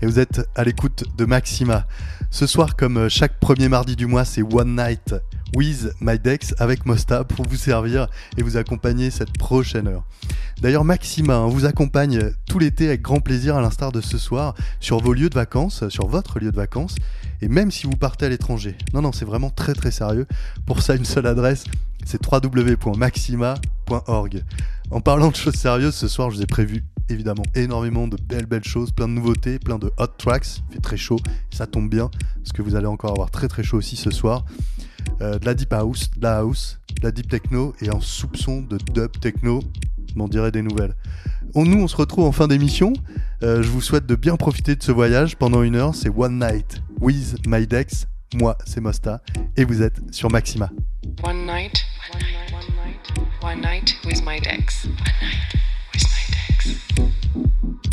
et vous êtes à l'écoute de Maxima. Ce soir, comme chaque premier mardi du mois, c'est One Night with My Dex avec Mosta pour vous servir et vous accompagner cette prochaine heure. D'ailleurs, Maxima vous accompagne tout l'été avec grand plaisir, à l'instar de ce soir, sur vos lieux de vacances, sur votre lieu de vacances, et même si vous partez à l'étranger. Non, non, c'est vraiment très très sérieux. Pour ça, une seule adresse, c'est www.maxima.org. En parlant de choses sérieuses, ce soir, je vous ai prévu évidemment énormément de belles belles choses, plein de nouveautés, plein de hot tracks. Il fait très chaud, ça tombe bien, parce que vous allez encore avoir très très chaud aussi ce soir. Euh, de la deep house, de la house, de la deep techno et un soupçon de dub techno, m'en dirait des nouvelles. On, nous, on se retrouve en fin d'émission. Euh, je vous souhaite de bien profiter de ce voyage pendant une heure. C'est One Night with My Dex. Moi, c'est Mosta. Et vous êtes sur Maxima. One night, one night, one night, one night with my Dex. One night with my Thank you.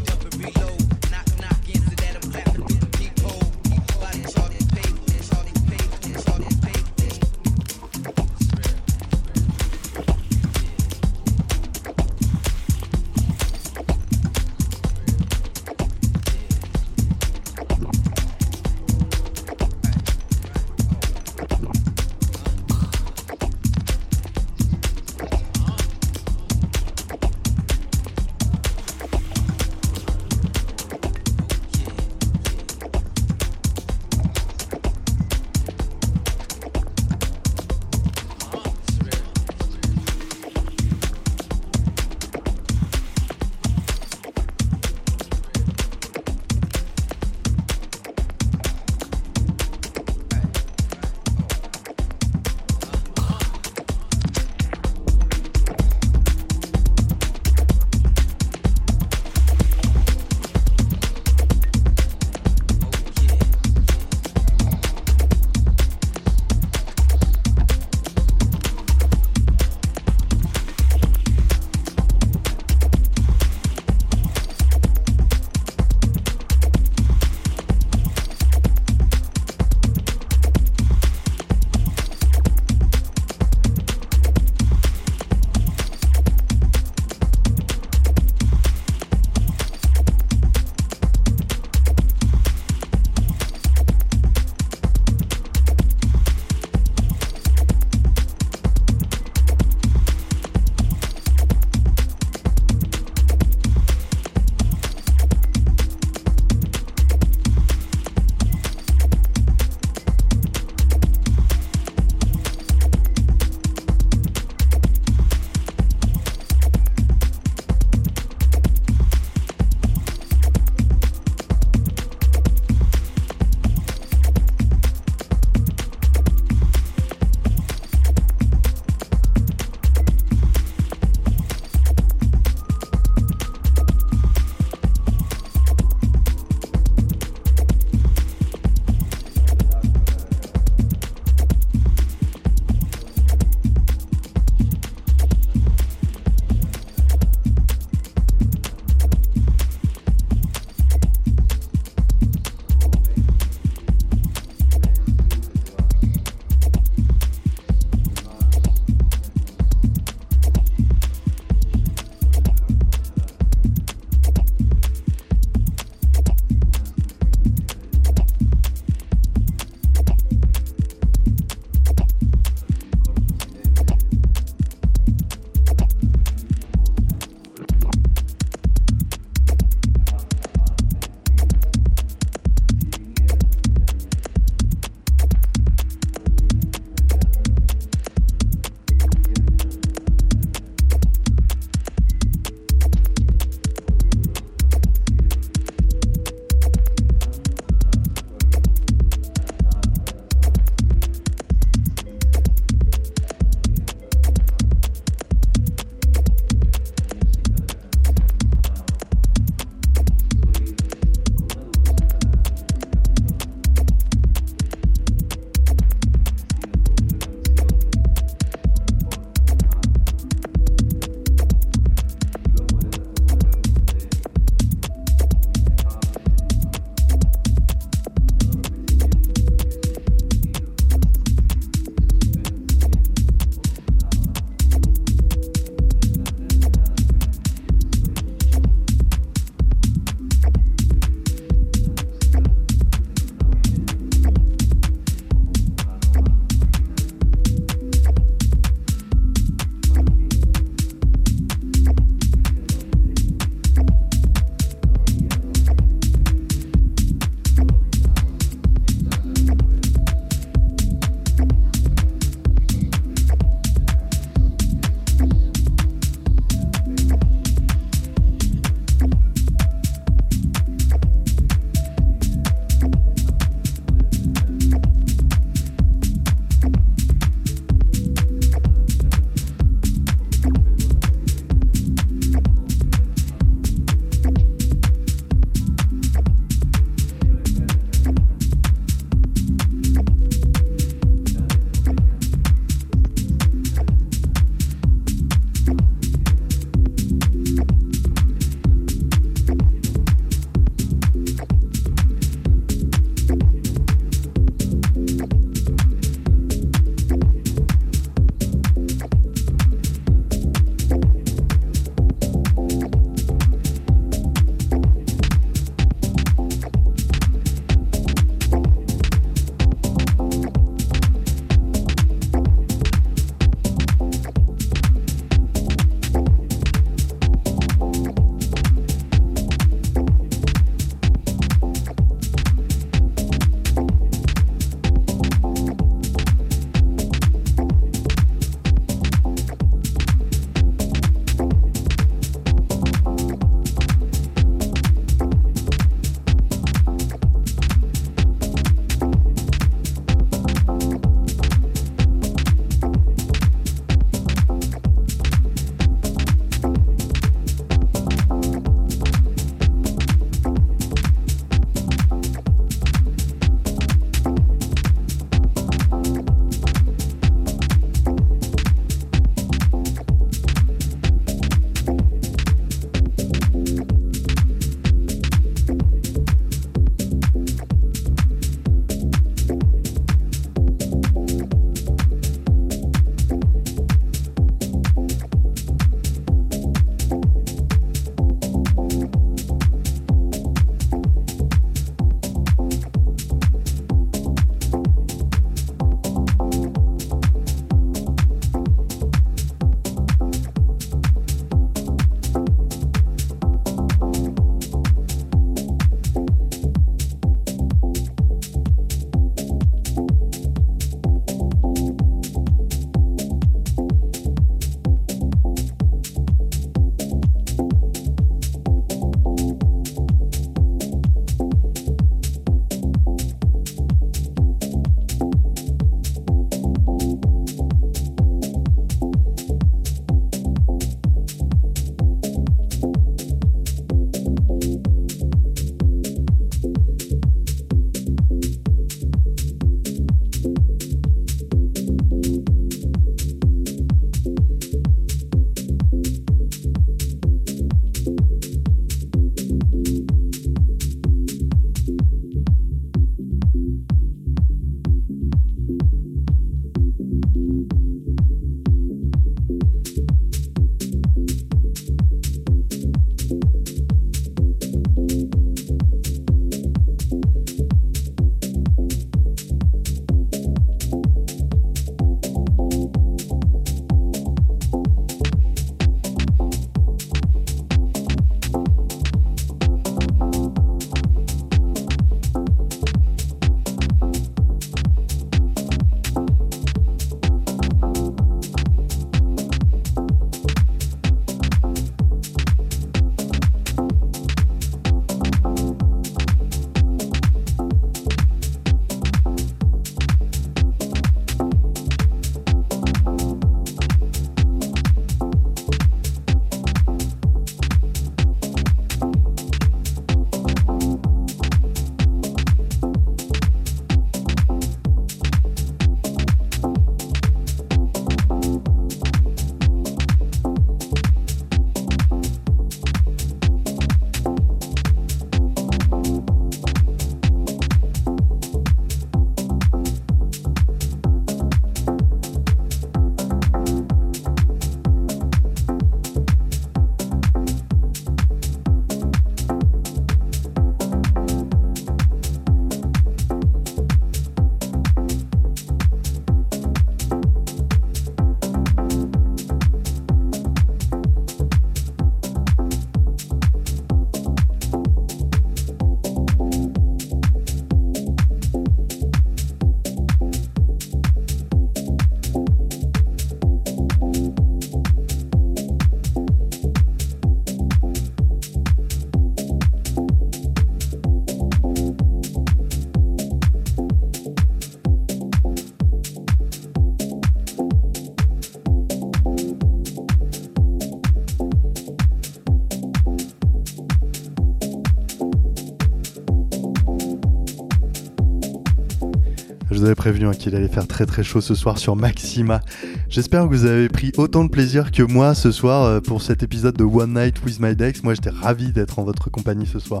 Vous avais prévenu hein, qu'il allait faire très très chaud ce soir sur Maxima. J'espère que vous avez pris autant de plaisir que moi ce soir euh, pour cet épisode de One Night with My Dex. Moi j'étais ravi d'être en votre compagnie ce soir.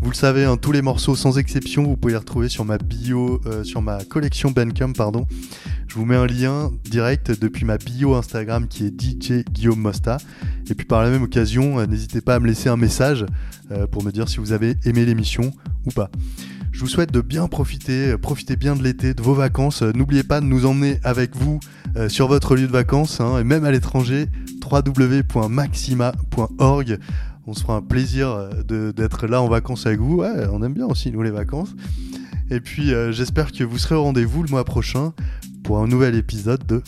Vous le savez, hein, tous les morceaux sans exception, vous pouvez les retrouver sur ma bio, euh, sur ma collection Bandcamp, pardon. Je vous mets un lien direct depuis ma bio Instagram qui est DJ Guillaume Mosta. Et puis par la même occasion, euh, n'hésitez pas à me laisser un message pour me dire si vous avez aimé l'émission ou pas. Je vous souhaite de bien profiter, profitez bien de l'été, de vos vacances. Euh, n'oubliez pas de nous emmener avec vous euh, sur votre lieu de vacances, hein, et même à l'étranger, www.maxima.org. On se fera un plaisir euh, d'être là en vacances avec vous. Ouais, on aime bien aussi, nous, les vacances. Et puis, j'espère que vous serez au rendez-vous le mois prochain pour un nouvel épisode de